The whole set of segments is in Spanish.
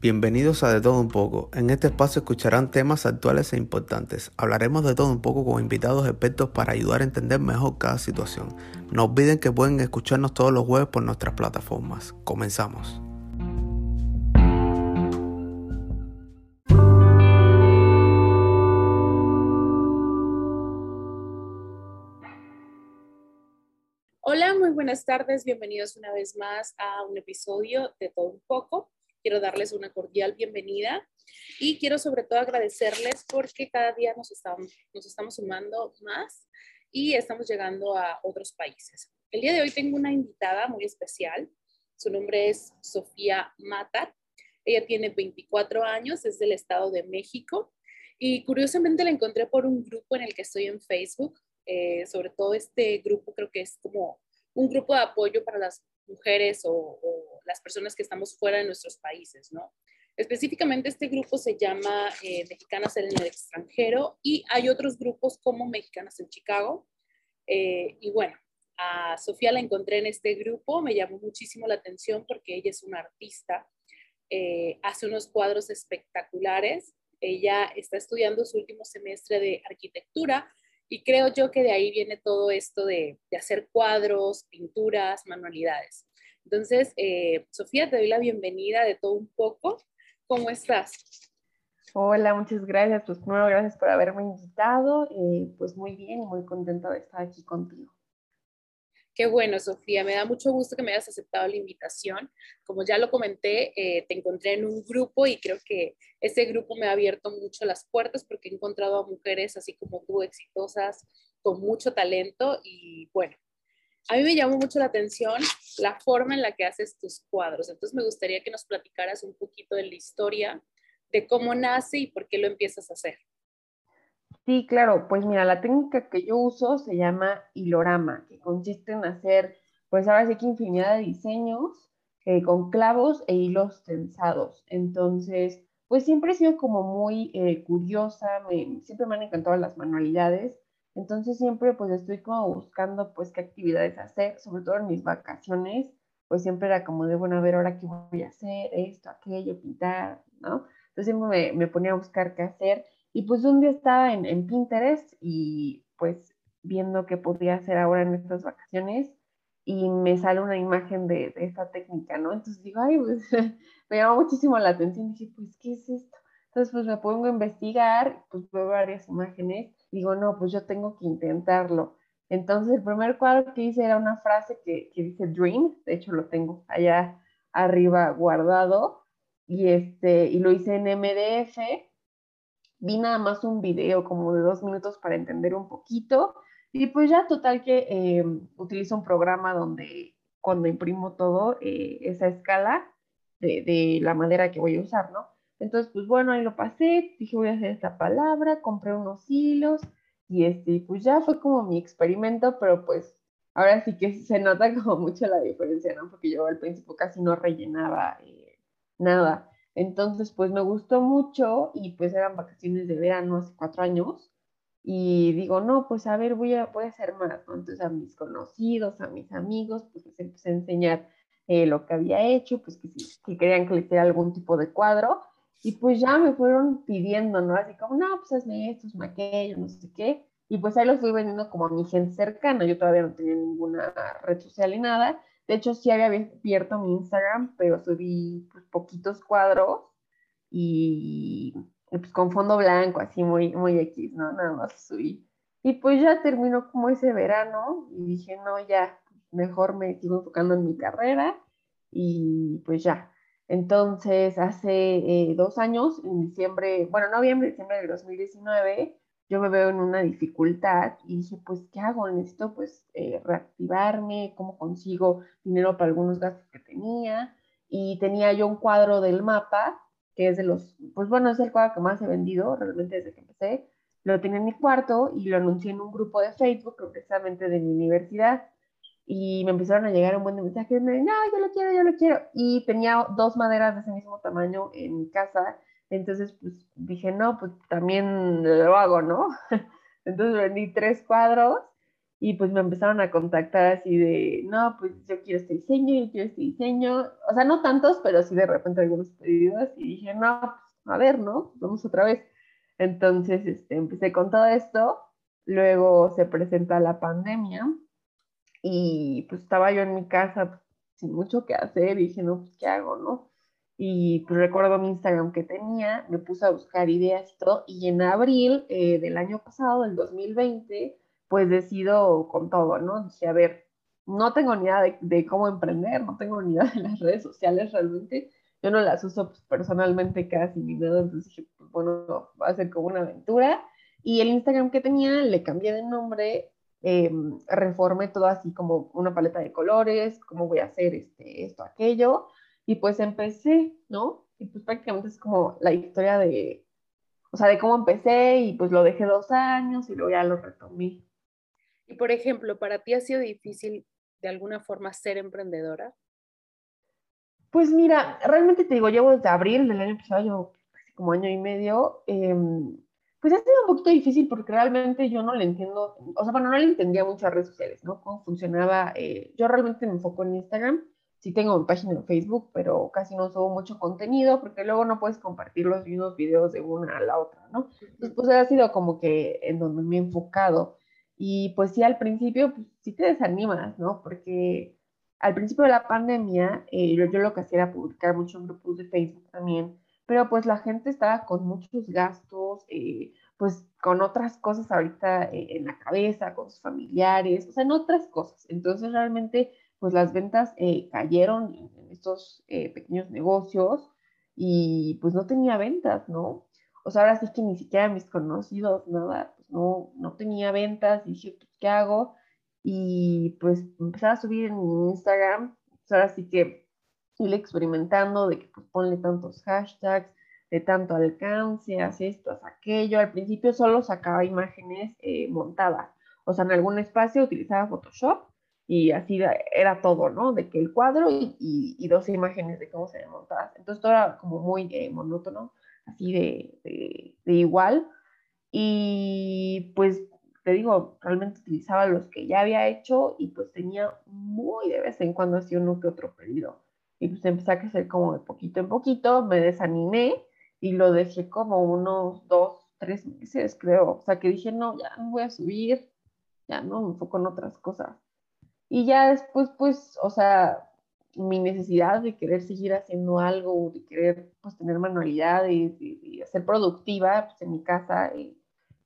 Bienvenidos a De Todo Un poco. En este espacio escucharán temas actuales e importantes. Hablaremos de todo un poco con invitados expertos para ayudar a entender mejor cada situación. No olviden que pueden escucharnos todos los jueves por nuestras plataformas. Comenzamos. Hola, muy buenas tardes. Bienvenidos una vez más a un episodio de Todo un poco. Quiero darles una cordial bienvenida y quiero sobre todo agradecerles porque cada día nos estamos, nos estamos sumando más y estamos llegando a otros países. El día de hoy tengo una invitada muy especial. Su nombre es Sofía Matar. Ella tiene 24 años, es del Estado de México y curiosamente la encontré por un grupo en el que estoy en Facebook. Eh, sobre todo este grupo creo que es como un grupo de apoyo para las mujeres o, las personas que estamos fuera de nuestros países, ¿no? Específicamente este grupo se llama eh, Mexicanas en el extranjero y hay otros grupos como Mexicanas en Chicago. Eh, y bueno, a Sofía la encontré en este grupo, me llamó muchísimo la atención porque ella es una artista, eh, hace unos cuadros espectaculares, ella está estudiando su último semestre de arquitectura y creo yo que de ahí viene todo esto de, de hacer cuadros, pinturas, manualidades. Entonces, eh, Sofía, te doy la bienvenida de todo un poco. ¿Cómo estás? Hola, muchas gracias. Pues primero, gracias por haberme invitado. Eh, pues muy bien y muy contenta de estar aquí contigo. Qué bueno, Sofía. Me da mucho gusto que me hayas aceptado la invitación. Como ya lo comenté, eh, te encontré en un grupo y creo que ese grupo me ha abierto mucho las puertas porque he encontrado a mujeres así como tú, exitosas, con mucho talento y bueno, a mí me llamó mucho la atención la forma en la que haces tus cuadros. Entonces me gustaría que nos platicaras un poquito de la historia, de cómo nace y por qué lo empiezas a hacer. Sí, claro, pues mira, la técnica que yo uso se llama hilorama, que consiste en hacer, pues ahora sí que infinidad de diseños eh, con clavos e hilos tensados. Entonces, pues siempre he sido como muy eh, curiosa, siempre me han encantado las manualidades, entonces siempre pues estoy como buscando pues qué actividades hacer, sobre todo en mis vacaciones, pues siempre era como de, bueno, a ver ahora qué voy a hacer, esto, aquello, pintar, ¿no? Entonces siempre me, me ponía a buscar qué hacer y pues un día estaba en, Pinterest y pues viendo qué podía hacer ahora en estas vacaciones y me sale una imagen de, esta técnica, ¿no? Entonces digo, ay, pues me llamó muchísimo la atención. Dije, pues, ¿qué es esto? Entonces, pues me pongo a investigar, pues veo varias imágenes. Digo, no, pues yo tengo que intentarlo. Entonces, el primer cuadro que hice era una frase que, que dice Dream, de hecho lo tengo allá arriba guardado, y, este, y lo hice en MDF vi nada más un video como de dos minutos para entender un poquito y pues ya total que eh, utilizo un programa donde cuando imprimo todo, eh, esa escala de, de, la madera que voy a usar, ¿no? Entonces, pues bueno, ahí lo pasé, dije voy a hacer esta palabra, compré unos hilos y este, pues ya fue como mi experimento, pero pues ahora sí que se nota como mucho la diferencia, ¿no? Porque yo al principio casi no rellenaba eh, nada. Entonces, pues me gustó mucho y pues eran vacaciones de verano hace cuatro años. Y digo, no, pues a ver, voy a, voy a hacer más. Entonces a mis conocidos, a mis amigos, pues les empecé a enseñar eh, lo que había hecho, pues que si, querían que le hiciera algún tipo de cuadro. Y pues ya me fueron pidiendo, ¿no? Así como, no, pues hazme esto, hazme aquello, no sé qué. Y pues ahí los fui vendiendo como a mi gente cercana. Yo todavía no tenía ninguna red social ni nada. De hecho, sí había abierto mi Instagram, pero subí pues, poquitos cuadros y, pues con fondo blanco, así muy, muy X, ¿no? Nada más subí. Y pues ya terminó como ese verano y dije, no, ya, mejor me sigo enfocando en mi carrera y pues ya. Entonces, hace eh, dos años, en diciembre, bueno, noviembre, diciembre del 2019, yo me veo en una dificultad y dije, pues, ¿qué hago? Necesito, pues, eh, reactivarme, cómo consigo dinero para algunos gastos que tenía. Y tenía yo un cuadro del mapa, que es de los, pues bueno, es el cuadro que más he vendido realmente desde que empecé. Lo tenía en mi cuarto y lo anuncié en un grupo de Facebook, precisamente de mi universidad. Y me empezaron a llegar un buen de mensajes, no, yo lo quiero, yo lo quiero. Y tenía dos maderas de ese mismo tamaño en mi casa entonces, pues dije, no, pues también lo hago, ¿no? Entonces vendí tres cuadros y pues me empezaron a contactar así de, no, pues yo quiero este diseño, yo quiero este diseño, o sea, no tantos, pero sí de repente algunos pedidos y dije, no, pues, a ver, ¿no? Vamos otra vez. Entonces, este, empecé con todo esto, luego se presenta la pandemia y pues estaba yo en mi casa sin mucho que hacer y dije, no, pues, ¿qué hago, no? Y pues recuerdo mi Instagram que tenía, me puse a buscar ideas y todo, y en abril eh, del año pasado, del 2020, pues decido con todo, ¿no? Dije, a ver, no tengo ni idea de, cómo emprender, no tengo ni idea de las redes sociales realmente, yo no las uso pues, personalmente casi ni nada, entonces dije, pues bueno, va a ser como una aventura. Y el Instagram que tenía le cambié de nombre, eh, reformé todo así como una paleta de colores, cómo voy a hacer este, esto, aquello, y pues empecé, ¿no? Y pues prácticamente es como la historia de, o sea, de cómo empecé y pues lo dejé dos años y luego ya lo retomé. Y por ejemplo, ¿para ti ha sido difícil de alguna forma ser emprendedora? Pues mira, realmente te digo, llevo desde abril del año pasado, llevo casi como año y medio. Em, pues ha sido un poquito difícil porque realmente yo no le entiendo, o sea, bueno, no le entendía mucho a redes sociales, ¿no? Cómo funcionaba. Eh, yo realmente me enfoco en Instagram, sí tengo mi página en Facebook, pero casi no subo mucho contenido porque luego no puedes compartir los mismos videos de una a la otra, ¿no? Entonces, pues ha sido como que en donde me he enfocado. Y pues sí, al principio, pues sí te desanimas, ¿no? Porque al principio de la pandemia, eh, yo, lo que hacía era publicar mucho en grupos de Facebook también, pero pues la gente estaba con muchos gastos, eh, pues con otras cosas ahorita eh, en la cabeza, con sus familiares, o sea, en otras cosas. Entonces realmente, pues las ventas cayeron en, estos pequeños negocios y pues no tenía ventas, ¿no? O sea, ahora sí que ni siquiera mis conocidos, nada, no, no tenía ventas y dije, pues, ¿qué hago? Y pues empezaba a subir en Instagram, pues ahora sí que ir experimentando de que pues ponle tantos hashtags, de tanto alcance, haz esto, haz aquello. Al principio solo sacaba imágenes eh, montadas, o sea, en algún espacio utilizaba Photoshop y así era todo, ¿no? De que el cuadro y, y, dos imágenes de cómo se montadas. Entonces todo era como muy eh, monótono, así de, de, de igual. Y pues te digo, realmente utilizaba los que ya había hecho y pues tenía muy de vez en cuando así uno que otro pedido. Y pues empecé a crecer como de poquito en poquito, me desanimé y lo dejé como unos dos, tres meses, creo. O sea que dije, no, ya no voy a subir, ya no, me enfoco en otras cosas. Y ya después, pues, o sea, mi necesidad de querer seguir haciendo algo, de querer pues tener manualidades y, ser productiva pues, en mi casa y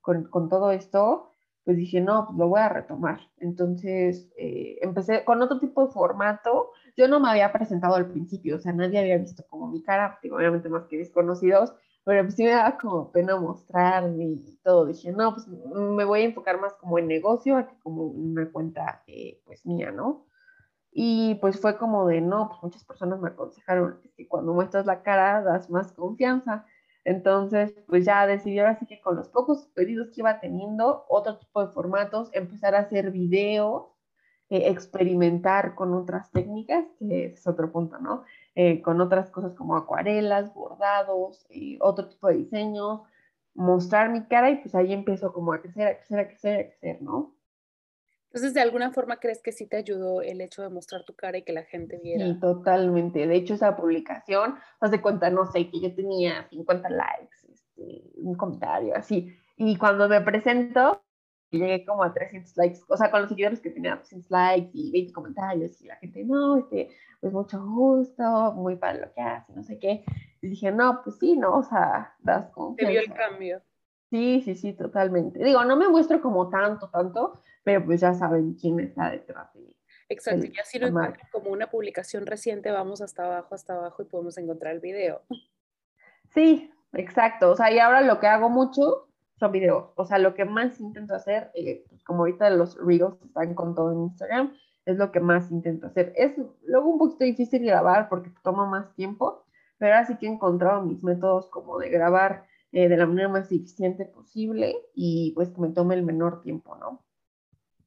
con, con, todo esto, pues dije, no, pues lo voy a retomar. Entonces eh, empecé con otro tipo de formato. Yo no me había presentado al principio, o sea, nadie había visto como mi cara, obviamente más que desconocidos, pero pues sí me daba como pena mostrarme y todo. Dije, no, pues me voy a enfocar más como en negocio que como una cuenta eh, pues mía, ¿no? Y pues fue como de, no, pues muchas personas me aconsejaron que cuando muestras la cara das más confianza. Entonces, pues ya decidí ahora sí que con los pocos pedidos que iba teniendo, otro tipo de formatos, empezar a hacer videos, eh, experimentar con otras técnicas, que es otro punto, ¿no? Eh, con otras cosas como acuarelas, bordados, eh, otro tipo de diseños, mostrar mi cara y pues ahí empezó como a crecer, a crecer, a crecer, a crecer, ¿no? Entonces, ¿de alguna forma crees que sí te ayudó el hecho de mostrar tu cara y que la gente viera? Sí, totalmente. De hecho, esa publicación, haz de cuenta, no sé, que yo tenía 50 likes, este, un comentario, así. Y cuando me presento, llegué como a 300 likes, o sea, con los seguidores que tenía 300 likes y 20 comentarios, y la gente, no, este, pues mucho gusto, muy para lo que hace, no sé qué. Y dije, no, pues sí, no, o sea, das confianza. Te vio el cambio. Sí, sí, sí, totalmente. Digo, no me muestro como tanto, tanto, pero pues ya saben quién está detrás de mí. Exacto, y así lo encuentran como una publicación reciente, vamos hasta abajo, hasta abajo y podemos encontrar el video. Sí, exacto. O sea, y ahora lo que hago mucho son videos. O sea, lo que más intento hacer, eh, pues como ahorita los reels están con todo en Instagram, es lo que más intento hacer. Es luego un poquito difícil grabar porque toma más tiempo, pero ahora sí que he encontrado mis métodos como de grabar eh, de la manera más eficiente posible y pues que me tome el menor tiempo, ¿no?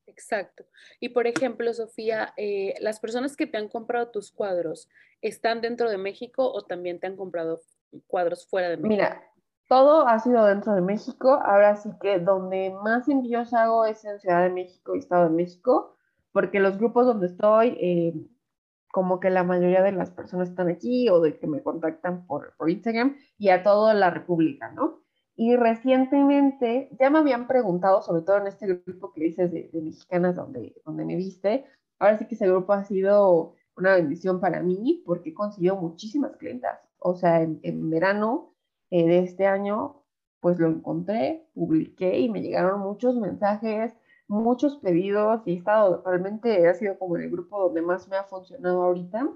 Exacto. Y por ejemplo, Sofía, eh, las personas que te han comprado tus cuadros, ¿están dentro de México o también te han comprado cuadros fuera de México? Mira, Todo ha sido dentro de México. Ahora sí que donde más envíos hago es en Ciudad de México y Estado de México, porque los grupos donde estoy, eh, como que la mayoría de las personas están aquí o de que me contactan por, Instagram y a toda la República, ¿no? Y recientemente ya me habían preguntado, sobre todo en este grupo que dices de, mexicanas donde, donde me viste, ahora sí que ese grupo ha sido una bendición para mí porque he conseguido muchísimas clientas. O sea, en verano eh, de este año, pues lo encontré, publiqué y me llegaron muchos mensajes, muchos pedidos y he estado, realmente ha sido como el grupo donde más me ha funcionado ahorita.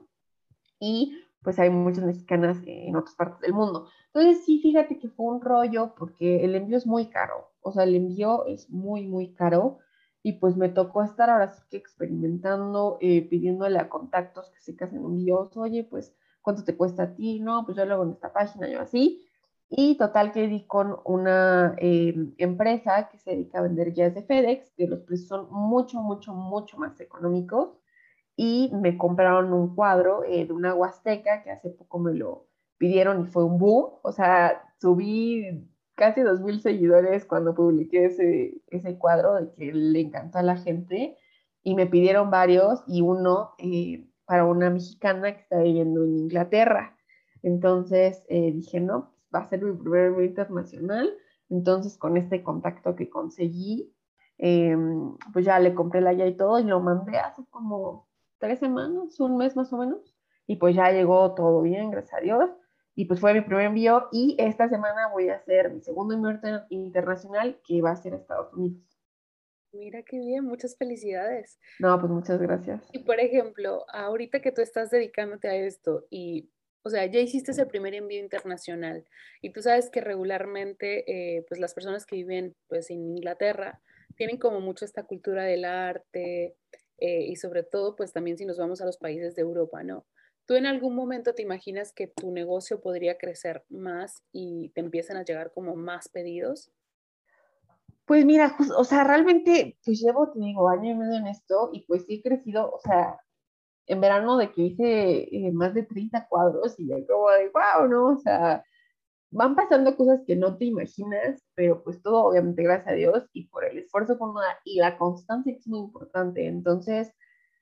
Y pues hay muchas mexicanas en otras partes del mundo. Entonces sí, fíjate que fue un rollo porque el envío es muy caro, o sea, el envío es muy, muy caro y pues me tocó estar ahora sí que experimentando, eh, pidiéndole a contactos que se casen envíos, oye, pues, ¿cuánto te cuesta a ti? No, pues yo lo hago en esta página, yo así. Y total que di con una eh, empresa que se dedica a vender guías de FedEx, que los precios son mucho, mucho, mucho más económicos. Y me compraron un cuadro eh, de una huasteca que hace poco me lo pidieron y fue un boom. O sea, subí casi 2.000 seguidores cuando publiqué ese, ese cuadro de que le encantó a la gente. Y me pidieron varios y uno eh, para una mexicana que está viviendo en Inglaterra. Entonces dije, no, va a ser mi primer envío internacional. Entonces, con este contacto que conseguí, em, pues ya le compré la ya y todo y lo mandé hace como tres semanas, un mes más o menos. Y pues ya llegó todo bien, gracias a Dios. Y pues fue mi primer envío y esta semana voy a hacer mi segundo envío internacional que va a ser a Estados Unidos. Mira qué bien, muchas felicidades. No, pues muchas gracias. Y por ejemplo, ahorita que tú estás dedicándote a esto y o sea, ya hiciste ese primer envío internacional y tú sabes que regularmente, eh, pues las personas que viven pues en Inglaterra tienen como mucho esta cultura del arte eh, y sobre todo, pues también si nos vamos a los países de Europa, ¿no? ¿Tú en algún momento te imaginas que tu negocio podría crecer más y te empiezan a llegar como más pedidos? Pues mira, o sea, realmente, pues llevo, te digo, año y medio en esto y pues sí he crecido, o sea, en verano de que hice eh, más de 30 cuadros y ya como de, wow, ¿no? O sea, van pasando cosas que no te imaginas, pero pues todo obviamente gracias a Dios y por el esfuerzo por y la constancia es muy importante. Entonces,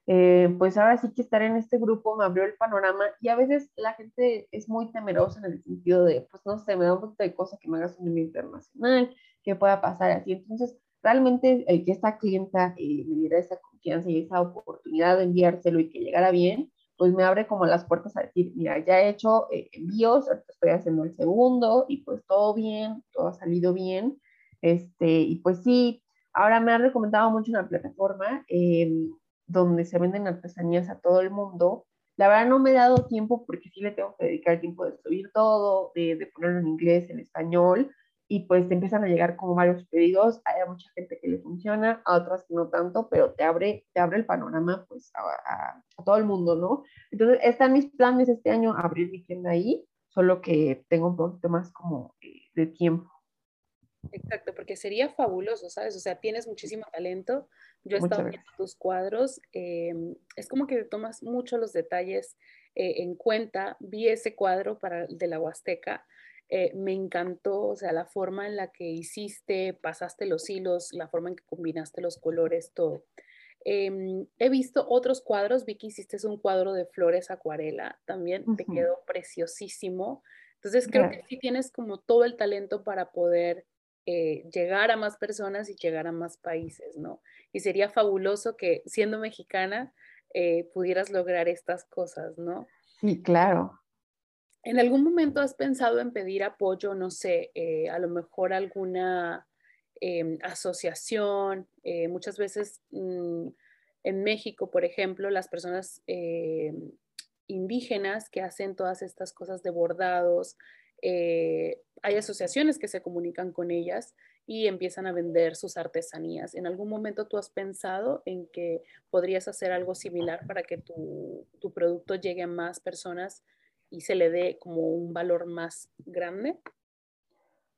eh, pues ahora sí que estar en este grupo me abrió el panorama y a veces la gente es muy temerosa en el sentido de, pues no sé, me da un poquito de cosa que me hagas un envío internacional, que pueda pasar así. Entonces, realmente el que esta clienta eh, me diera esa confianza y esa oportunidad de enviárselo y que llegara bien, pues me abre como las puertas a decir, mira, ya he hecho eh, envíos, estoy haciendo el segundo y pues todo bien, todo ha salido bien. Este, y pues sí, ahora me han recomendado mucho una plataforma em, donde se venden artesanías a todo el mundo. La verdad no me he dado tiempo porque sí le tengo que dedicar tiempo de subir todo, de, de ponerlo en inglés, en español, y pues te empiezan a llegar como varios pedidos, hay mucha gente que le funciona, a otras que no tanto, pero te abre, te abre el panorama pues a, todo el mundo, ¿no? Entonces están mis planes este año abrir mi tienda ahí, solo que tengo un poquito más como eh, de tiempo. Exacto, porque sería fabuloso, ¿sabes? O sea, tienes muchísimo talento. Yo he estado viendo tus cuadros, em, es como que tomas mucho los detalles eh, en cuenta. Vi ese cuadro para, de la Huasteca eh, me encantó, o sea, la forma en la que hiciste, pasaste los hilos, la forma en que combinaste los colores, todo. Em, he visto otros cuadros, vi que hiciste un cuadro de flores acuarela, también te quedó preciosísimo. Entonces creo que sí tienes como todo el talento para poder eh, llegar a más personas y llegar a más países, ¿no? Y sería fabuloso que siendo mexicana eh, pudieras lograr estas cosas, ¿no? Sí, claro. ¿En algún momento has pensado en pedir apoyo, no sé, eh, a lo mejor alguna em, asociación? Eh, muchas veces mm, en México, por ejemplo, las personas eh, indígenas que hacen todas estas cosas de bordados, hay asociaciones que se comunican con ellas y empiezan a vender sus artesanías. ¿En algún momento tú has pensado en que podrías hacer algo similar para que tu, tu producto llegue a más personas y se le dé como un valor más grande?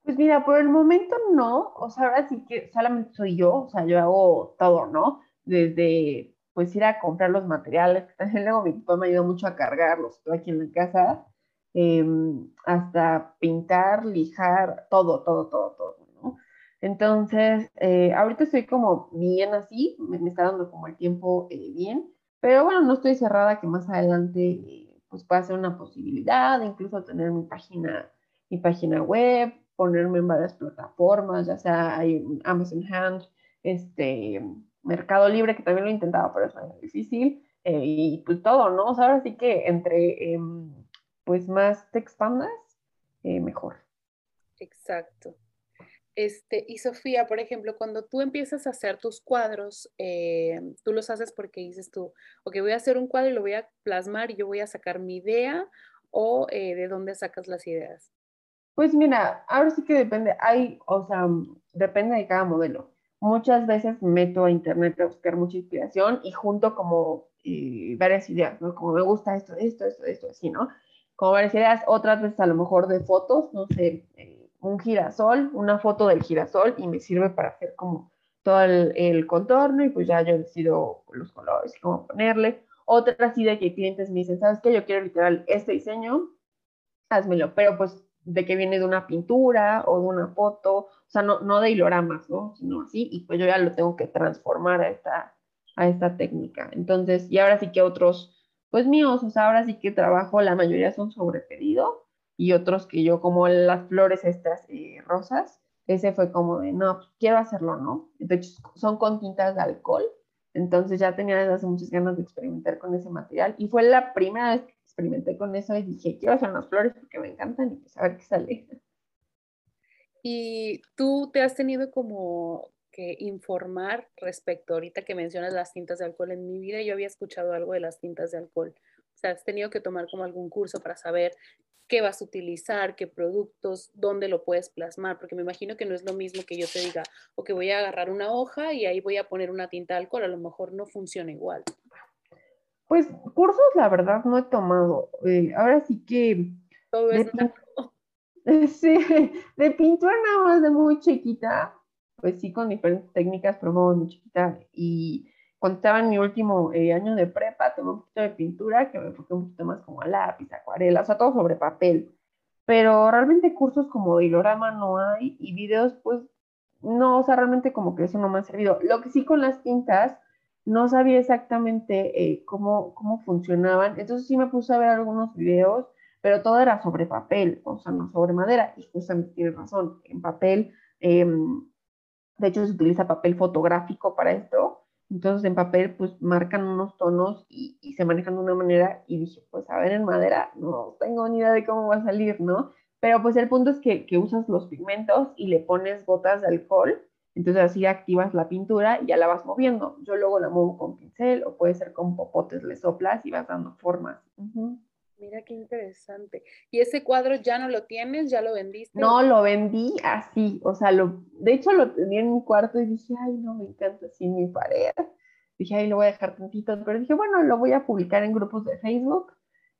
Pues mira, por el momento no, o sea, ahora sí que solamente soy yo, o sea, yo hago todo, ¿no? Desde pues ir a comprar los materiales, también luego mi papá me ayuda mucho a cargarlos, estoy aquí en la casa, em, hasta pintar, lijar, todo, todo, todo, todo, ¿no? Entonces, eh, ahorita estoy como bien así, me, está dando como el tiempo eh, bien, pero bueno, no estoy cerrada que más adelante eh, pues pueda ser una posibilidad, incluso tener mi página, mi página web, ponerme en varias plataformas, ya sea hay Amazon Hand, este, Mercado Libre, que también lo he intentado, pero es muy difícil, eh, y pues todo, ¿no? O sea, ahora sí que entre em, pues más te expandas, eh, mejor. Exacto. Este, y Sofía, por ejemplo, cuando tú empiezas a hacer tus cuadros, eh, tú los haces porque dices tú, ok, voy a hacer un cuadro y lo voy a plasmar y yo voy a sacar mi idea o de dónde sacas las ideas. Pues mira, ahora sí que depende, hay, o sea, depende de cada modelo. Muchas veces meto a internet a buscar mucha inspiración y junto como eh, varias ideas, ¿no? Como me gusta esto, esto, esto, esto, así, ¿no? Como varias ideas, otras veces a lo mejor de fotos, no sé, eh, un girasol, una foto del girasol y me sirve para hacer como todo el, contorno y pues ya yo decido los colores cómo ponerle. Otra así de que clientes me dicen, ¿sabes qué? Yo quiero literal este diseño, házmelo, pero pues de que viene de una pintura o de una foto, o sea, no, no de hiloramas, ¿no? Sino así, y pues yo ya lo tengo que transformar a esta, a esta técnica. Entonces, y ahora sí que otros, pues míos, o sea, ahora sí que trabajo, la mayoría son sobre pedido, y otros que yo, como las flores estas eh, rosas, ese fue como de, no, pues, quiero hacerlo, ¿no? De hecho, son con tintas de alcohol, entonces ya tenía desde hace muchas ganas de experimentar con ese material, y fue la primera vez que experimenté con eso y dije, quiero hacer unas flores porque me encantan y pues a ver qué sale. Y tú te has tenido como que informar respecto, ahorita que mencionas las tintas de alcohol en mi vida, yo había escuchado algo de las tintas de alcohol. O sea, has tenido que tomar como algún curso para saber qué vas a utilizar, qué productos, dónde lo puedes plasmar, porque me imagino que no es lo mismo que yo te diga, o que voy a agarrar una hoja y ahí voy a poner una tinta de alcohol, a lo mejor no funciona igual. Pues cursos, la verdad, no he tomado. Eh, ahora sí que... Todo es Sí, de pintura nada más de muy chiquita, pues sí, con diferentes técnicas, pero muy chiquita. Y cuando estaba en mi último eh, año de prepa, tomé un poquito de pintura, que me enfoqué un poquito más como a lápiz, acuarela, o sea, todo sobre papel. Pero realmente cursos como de no hay, y videos, pues, no, o sea, realmente como que eso no me ha servido. Lo que sí con las tintas, no sabía exactamente eh, cómo, cómo funcionaban, entonces sí me puse a ver algunos videos, pero todo era sobre papel, o sea, no sobre madera, y justamente tienes razón, en papel, em, de hecho se utiliza papel fotográfico para esto, entonces en papel pues marcan unos tonos y, se manejan de una manera y dije, pues a ver en madera, no tengo ni idea de cómo va a salir, ¿no? Pero pues el punto es que, que usas los pigmentos y le pones gotas de alcohol entonces así activas la pintura y ya la vas moviendo. Yo luego la muevo con pincel o puede ser con popotes, le soplas y vas dando formas. Mira qué interesante. ¿Y ese cuadro ya no lo tienes? ¿Ya lo vendiste? No, lo vendí así. O sea, lo, de hecho lo tenía en mi cuarto y dije, ay, no, me encanta así mi pared. Dije, ay, lo voy a dejar tantito. Pero dije, bueno, lo voy a publicar en grupos de Facebook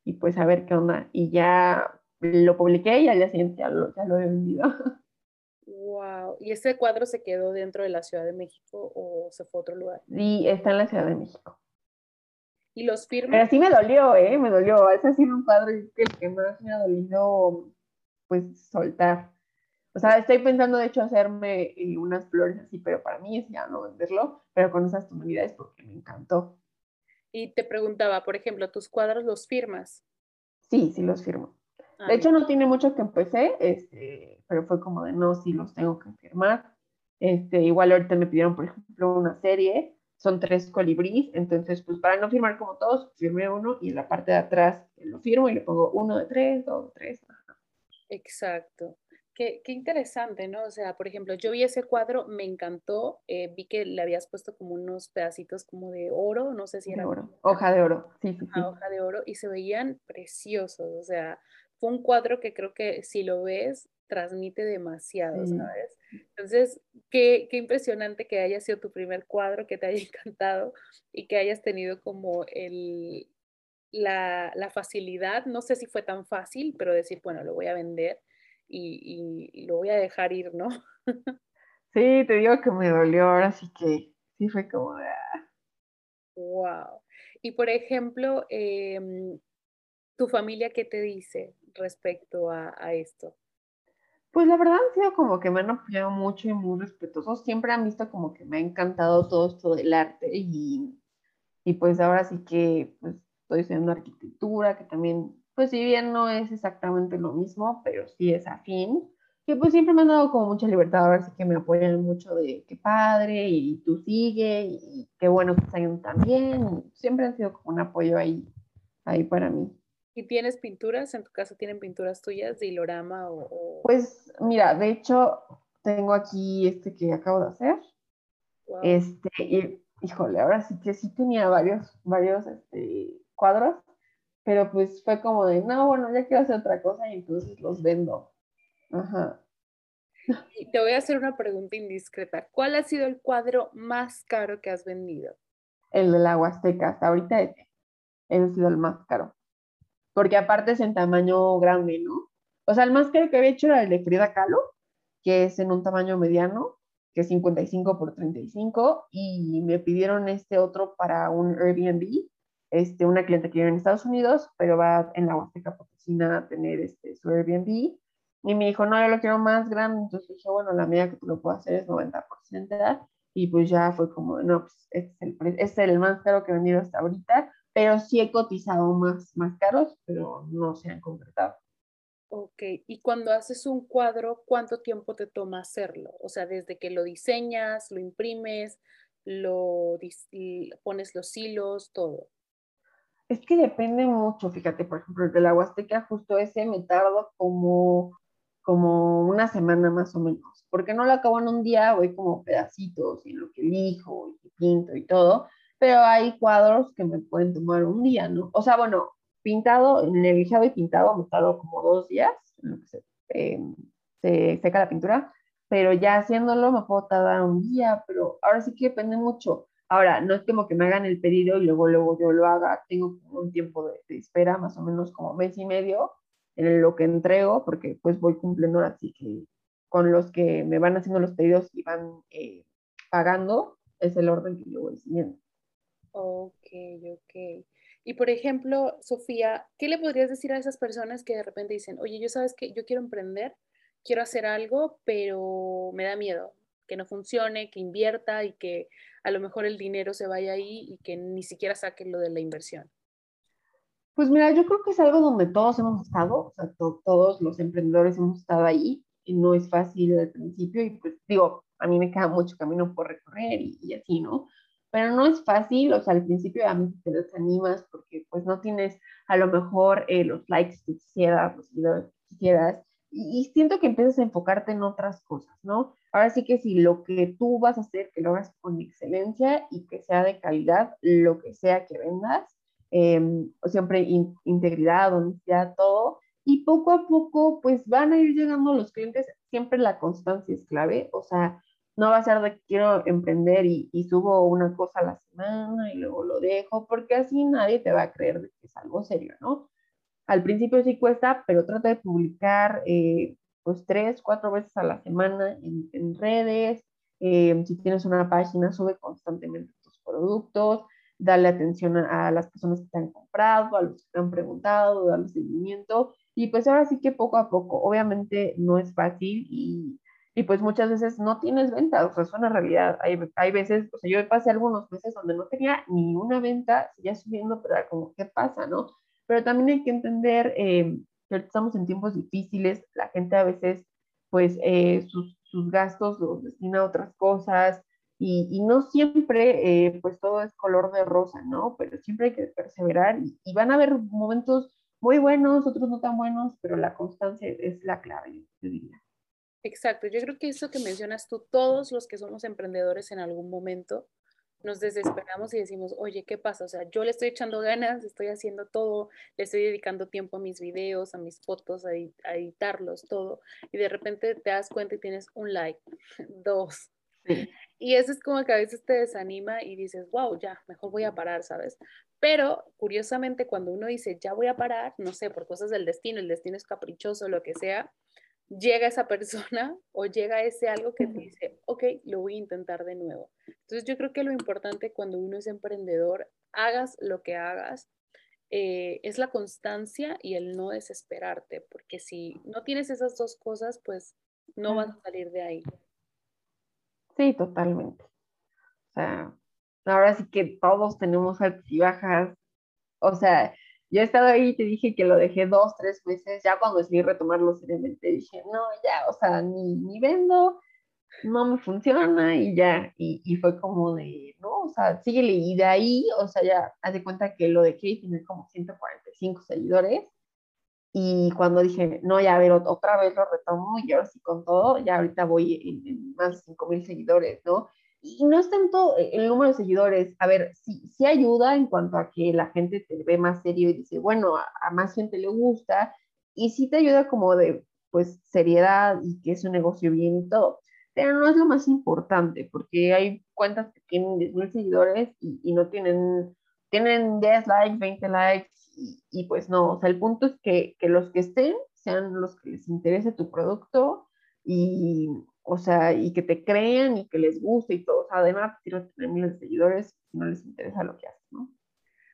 y pues a ver qué onda. Y ya lo publiqué y al día siguiente ya lo, ya lo he vendido. Wow. ¿Y ese cuadro se quedó dentro de la Ciudad de México o se fue a otro lugar? Sí, está en la Ciudad de México. ¿Y los firmas? Pero sí me dolió, ¿eh? Me dolió. Ese ha sido un cuadro que el que más me ha dolido, pues, soltar. O sea, estoy pensando, de hecho, hacerme eh, unas flores así, pero para mí es ya no venderlo, pero con esas tonalidades porque me encantó. Y te preguntaba, por ejemplo, ¿tus cuadros los firmas? Sí, sí los firmo. De hecho, no tiene mucho que empecé, este, pero fue como de no, sí los tengo que firmar. Este, igual ahorita me pidieron, por ejemplo, una serie, son tres colibríes, entonces, pues para no firmar como todos, firmé uno y en la parte de atrás lo firmo y le pongo uno de tres, dos de tres. Exacto. Qué, qué, interesante, ¿no? O sea, por ejemplo, yo vi ese cuadro, me encantó, eh, vi que le habías puesto como unos pedacitos como de oro, no sé si era... oro, hoja de oro, sí, sí, sí. Hoja de oro y se veían preciosos, o sea, fue un cuadro que creo que si lo ves, transmite demasiado, ¿sabes? Entonces, qué, qué, impresionante que haya sido tu primer cuadro, que te haya encantado y que hayas tenido como el, la, la facilidad, no sé si fue tan fácil, pero decir, bueno, lo voy a vender y, y, lo voy a dejar ir, ¿no? Sí, te digo que me dolió, ahora sí que sí fue como... Wow. Ah. Y por ejemplo, eh, ¿Tu familia qué te dice respecto a, a esto? Pues la verdad han sido como que me han apoyado mucho y muy respetuosos. Siempre han visto como que me ha encantado todo esto del arte y, y pues ahora sí que pues, estoy estudiando arquitectura, que también, pues si bien no es exactamente lo mismo, pero sí es afín. Que pues siempre me han dado como mucha libertad, ahora sí que me apoyan mucho de qué padre y tú sigue y qué bueno que están también. Siempre han sido como un apoyo ahí, ahí para mí. ¿Y tienes pinturas? ¿En tu casa tienen pinturas tuyas de hilorama o, Pues mira, de hecho tengo aquí este que acabo de hacer. Este, y híjole, ahora sí que sí tenía varios, varios este, cuadros, pero pues fue como de, no, bueno, ya quiero hacer otra cosa y entonces los vendo. Ajá. Y te voy a hacer una pregunta indiscreta. ¿Cuál ha sido el cuadro más caro que has vendido? El de la Huasteca, hasta ahorita ese. Ese ha sido el más caro porque aparte es en tamaño grande, ¿no? O sea, el más caro que había hecho era el de Frida Kahlo, que es en un tamaño mediano, que es 55 por 35, y me pidieron este otro para un Airbnb, este, una cliente que vive en Estados Unidos, pero va en la Huasteca Potosina a tener este, su Airbnb, y me dijo, no, yo lo quiero más grande, entonces dije, bueno, la medida que tú lo puedes hacer es 90%, y pues ya fue como, no, pues este es el, este es el más caro que he vendido hasta ahorita, pero sí he cotizado más, más caros, pero no se han concretado. Ok, y cuando haces un cuadro, ¿cuánto tiempo te toma hacerlo? O sea, desde que lo diseñas, lo imprimes, lo pones los hilos, todo. Es que depende mucho, fíjate, por ejemplo, el de la Huasteca, justo ese me tardo como, como una semana más o menos, porque no lo acabo en un día, voy como pedacitos y lo que elijo y pinto y todo, pero hay cuadros que me pueden tomar un día, ¿no? O sea, bueno, pintado, en el lijado y pintado me tardo como dos días, en lo que se, em, se seca la pintura, pero ya haciéndolo me puedo tardar un día, pero ahora sí que depende mucho. Ahora, no es como que me hagan el pedido y luego, luego yo lo haga, tengo un tiempo de, espera, más o menos como mes y medio, en lo que entrego, porque pues voy cumpliendo así que con los que me van haciendo los pedidos y van eh, pagando, es el orden que yo voy siguiendo. Ok, ok. Y por ejemplo, Sofía, ¿qué le podrías decir a esas personas que de repente dicen, oye, yo sabes que yo quiero emprender, quiero hacer algo, pero me da miedo que no funcione, que invierta y que a lo mejor el dinero se vaya ahí y que ni siquiera saque lo de la inversión? Pues mira, yo creo que es algo donde todos hemos estado, o sea, todos los emprendedores hemos estado ahí y no es fácil al principio y pues digo, a mí me queda mucho camino por recorrer y, y así, ¿no? Pero no es fácil, o sea, al principio a mí te desanimas porque pues no tienes a lo mejor eh, los likes que quisieras, los videos que quisieras, y, siento que empiezas a enfocarte en otras cosas, ¿no? Ahora sí que si lo que tú vas a hacer, que lo hagas con excelencia y que sea de calidad, lo que sea que vendas, em, siempre integridad, honestidad, todo, y poco a poco pues van a ir llegando los clientes, siempre la constancia es clave, o sea, no va a ser de que quiero emprender y, subo una cosa a la semana y luego lo dejo, porque así nadie te va a creer de que es algo serio, ¿no? Al principio sí cuesta, pero trata de publicar eh, pues tres, cuatro veces a la semana en, redes. Eh, si tienes una página, sube constantemente tus productos, dale atención a, las personas que te han comprado, a los que te han preguntado, darle seguimiento. Y pues ahora sí que poco a poco, obviamente no es fácil y y pues muchas veces no tienes venta, o sea, es una realidad. Hay, hay veces, o sea, yo pasé algunos meses donde no tenía ni una venta, seguía subiendo, pero era como, ¿qué pasa, no? Pero también hay que entender eh, que estamos en tiempos difíciles, la gente a veces, pues, eh, sus, sus, gastos los destina a otras cosas, y, y no siempre, eh, pues, todo es color de rosa, ¿no? Pero siempre hay que perseverar, y, y van a haber momentos muy buenos, otros no tan buenos, pero la constancia es la clave, yo diría. Exacto, yo creo que eso que mencionas tú, todos los que somos emprendedores en algún momento, nos desesperamos y decimos, oye, ¿qué pasa? O sea, yo le estoy echando ganas, estoy haciendo todo, le estoy dedicando tiempo a mis videos, a mis fotos, a, editarlos, todo, y de repente te das cuenta y tienes un like, dos. Y eso es como que a veces te desanima y dices, wow, ya, mejor voy a parar, ¿sabes? Pero curiosamente cuando uno dice, ya voy a parar, no sé, por cosas del destino, el destino es caprichoso, lo que sea, llega esa persona o llega ese algo que te dice, ok, lo voy a intentar de nuevo. Entonces yo creo que lo importante cuando uno es emprendedor, hagas lo que hagas, eh, es la constancia y el no desesperarte, porque si no tienes esas dos cosas, pues no vas a salir de ahí. Sí, totalmente. O sea, ahora sí que todos tenemos altas y bajas. O sea, yo he estado ahí y te dije que lo dejé dos, tres meses, ya cuando decidí retomarlo seriamente, dije, no, ya, o sea, ni, ni vendo, no me funciona y ya, y, y, fue como de, no, o sea, síguele, y de ahí, o sea, ya, haz de cuenta que lo dejé y tiene como 145 seguidores, y cuando dije, no, ya, a ver, otra vez lo retomo, y ahora sí con todo, ya ahorita voy en, en más de 5 mil seguidores, ¿no? Y no es tanto el número de seguidores, a ver, sí, sí ayuda en cuanto a que la gente te ve más serio y dice, bueno, a, a más gente le gusta, y sí te ayuda como de, pues, seriedad y que es un negocio bien y todo. Pero no es lo más importante, porque hay cuentas que tienen 10.000 seguidores y, y, no tienen, tienen 10 likes, 20 likes, y, y, pues no, o sea, el punto es que, que, los que estén sean los que les interese tu producto y, o sea, y que te crean y que les guste y todo. O sea, además, quiero tener miles de seguidores si no les interesa lo que haces, ¿no?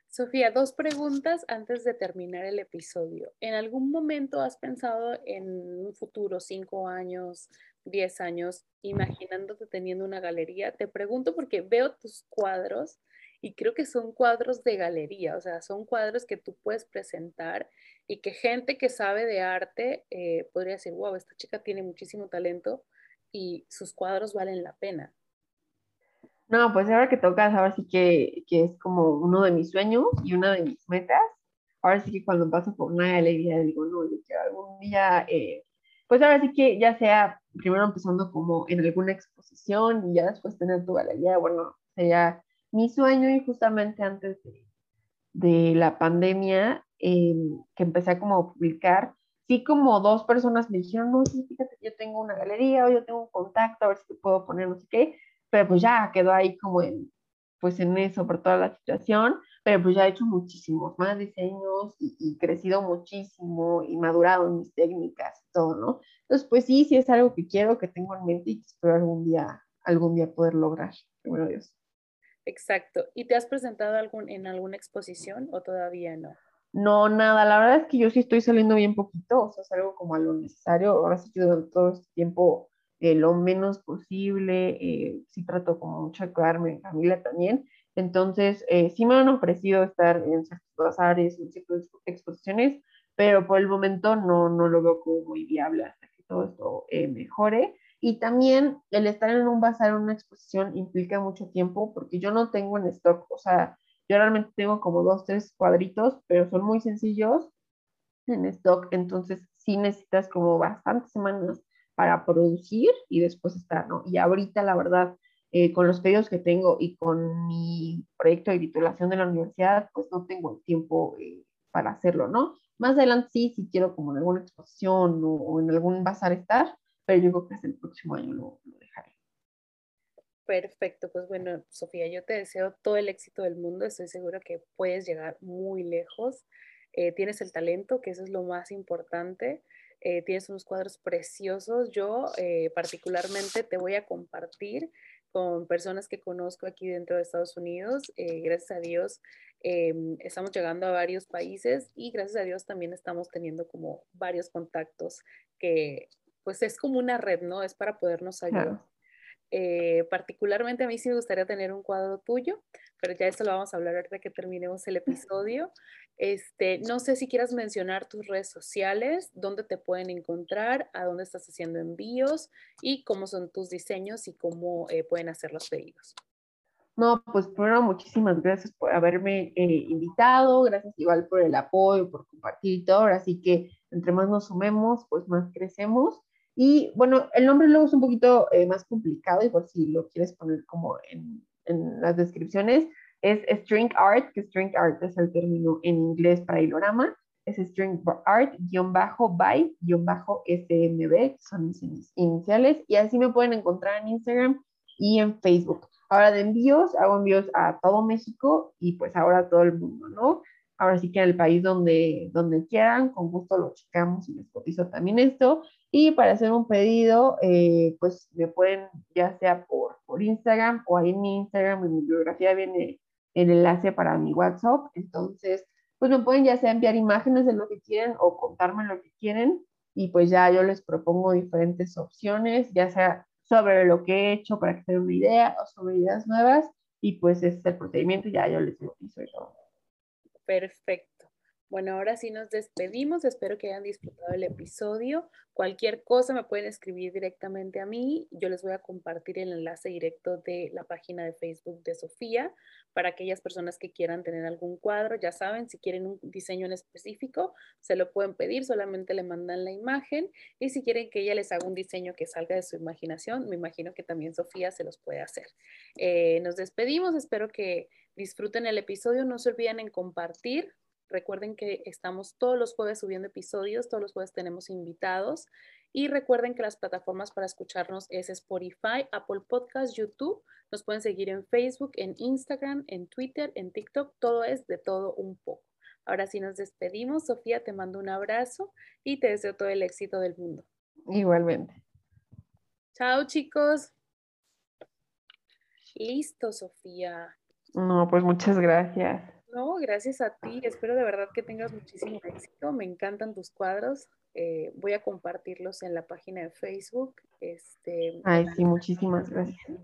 Sofía, dos preguntas antes de terminar el episodio. ¿En algún momento has pensado en un futuro, cinco años, diez años, imaginándote teniendo una galería? Te pregunto porque veo tus cuadros y creo que son cuadros de galería, o sea, son cuadros que tú puedes presentar y que gente que sabe de arte eh, podría decir, wow, esta chica tiene muchísimo talento y sus cuadros valen la pena. No, pues ahora que tocas, ahora sí que, que, es como uno de mis sueños y una de mis metas. Ahora sí que cuando paso por una galería digo, no, yo quiero algún día, eh, pues ahora sí que ya sea primero empezando como en alguna exposición y ya después tener tu galería, bueno, sería mi sueño y justamente antes de, de la pandemia eh, que empecé a como publicar, sí como dos personas me dijeron, no, sí, fíjate, yo tengo una galería o yo tengo un contacto, a ver si te puedo poner no sé qué pero pues ya quedó ahí como en, pues en eso por toda la situación, pero pues ya he hecho muchísimos más diseños y, crecido muchísimo y madurado en mis técnicas y todo, ¿no? Entonces, pues sí, sí es algo que quiero, que tengo en mente y que espero algún día, algún día poder lograr, primero Dios. Exacto. ¿Y te has presentado algún, en alguna exposición o todavía no? No, nada, la verdad es que yo sí estoy saliendo bien poquito, o sea, es algo como a lo necesario. Ahora sí que todo este tiempo eh, lo menos posible, eh, sí trato como mucho de cuidarme en familia también, entonces eh, sí me han ofrecido estar en ciertos bazares, en ciertas exposiciones, pero por el momento no, no lo veo como muy viable hasta que todo esto eh, mejore. Y también el estar en un bazar, en una exposición, implica mucho tiempo porque yo no tengo en stock, o sea, yo realmente tengo como dos, tres cuadritos, pero son muy sencillos en stock, entonces sí necesitas como bastantes semanas para producir y después estar, ¿no? Y ahorita, la verdad, eh, con los pedidos que tengo y con mi proyecto de titulación de la universidad, pues no tengo el tiempo eh, para hacerlo, ¿no? Más adelante sí, si quiero como en alguna exposición o, o, en algún bazar estar, pero yo creo que hasta el próximo año lo, lo dejaré. Perfecto, pues bueno, Sofía, yo te deseo todo el éxito del mundo, estoy segura que puedes llegar muy lejos, eh, tienes el talento, que eso es lo más importante, eh, tienes unos cuadros preciosos. Yo eh, particularmente te voy a compartir con personas que conozco aquí dentro de Estados Unidos. Eh, gracias a Dios estamos llegando a varios países y gracias a Dios también estamos teniendo como varios contactos que pues es como una red, ¿no? Es para podernos ayudar. Eh, particularmente a mí sí me gustaría tener un cuadro tuyo, pero ya esto lo vamos a hablar ahorita que terminemos el episodio. Este, no sé si quieras mencionar tus redes sociales, dónde te pueden encontrar, a dónde estás haciendo envíos y cómo son tus diseños y cómo eh, pueden hacer los pedidos. No, pues primero muchísimas gracias por haberme eh, invitado, gracias igual por el apoyo, por compartir y todo, así que entre más nos sumemos, pues más crecemos. Y bueno, el nombre luego es un poquito eh, más complicado, por si lo quieres poner como en, en, las descripciones, es String Art, que String Art es el término en inglés para hilorama, es String Art-by-SMB, que son mis iniciales, y así me pueden encontrar en Instagram y en Facebook. Ahora de envíos, hago envíos a todo México y pues ahora a todo el mundo, ¿no? Ahora sí que el país donde, donde quieran, con gusto lo checamos y les cotizo también esto. Y para hacer un pedido, eh, pues me pueden, ya sea por, por Instagram o ahí en mi Instagram, en mi biografía viene el enlace para mi WhatsApp. Entonces, pues me pueden ya sea enviar imágenes de lo que quieren o contarme lo que quieren y pues ya yo les propongo diferentes opciones, ya sea sobre lo que he hecho para que tengan una idea o sobre ideas nuevas y pues este es el procedimiento ya yo les y todo. Perfecto. Bueno, ahora sí nos despedimos. Espero que hayan disfrutado el episodio. Cualquier cosa me pueden escribir directamente a mí. Yo les voy a compartir el enlace directo de la página de Facebook de Sofía para aquellas personas que quieran tener algún cuadro. Ya saben, si quieren un diseño en específico, se lo pueden pedir, solamente le mandan la imagen. Y si quieren que ella les haga un diseño que salga de su imaginación, me imagino que también Sofía se los puede hacer. Eh, nos despedimos. Espero que disfruten el episodio. No se olviden en compartir Recuerden que estamos todos los jueves subiendo episodios, todos los jueves tenemos invitados y recuerden que las plataformas para escucharnos es Spotify, Apple Podcast, YouTube. Nos pueden seguir en Facebook, en Instagram, en Twitter, en TikTok. Todo es de todo un poco. Ahora sí nos despedimos. Sofía, te mando un abrazo y te deseo todo el éxito del mundo. Igualmente. Chao, chicos. Listo, Sofía. No, pues muchas gracias. No, gracias a ti. Espero de verdad que tengas muchísimo éxito. Me encantan tus cuadros. Eh, voy a compartirlos en la página de Facebook. Este, Ay, sí, muchísimas gracias.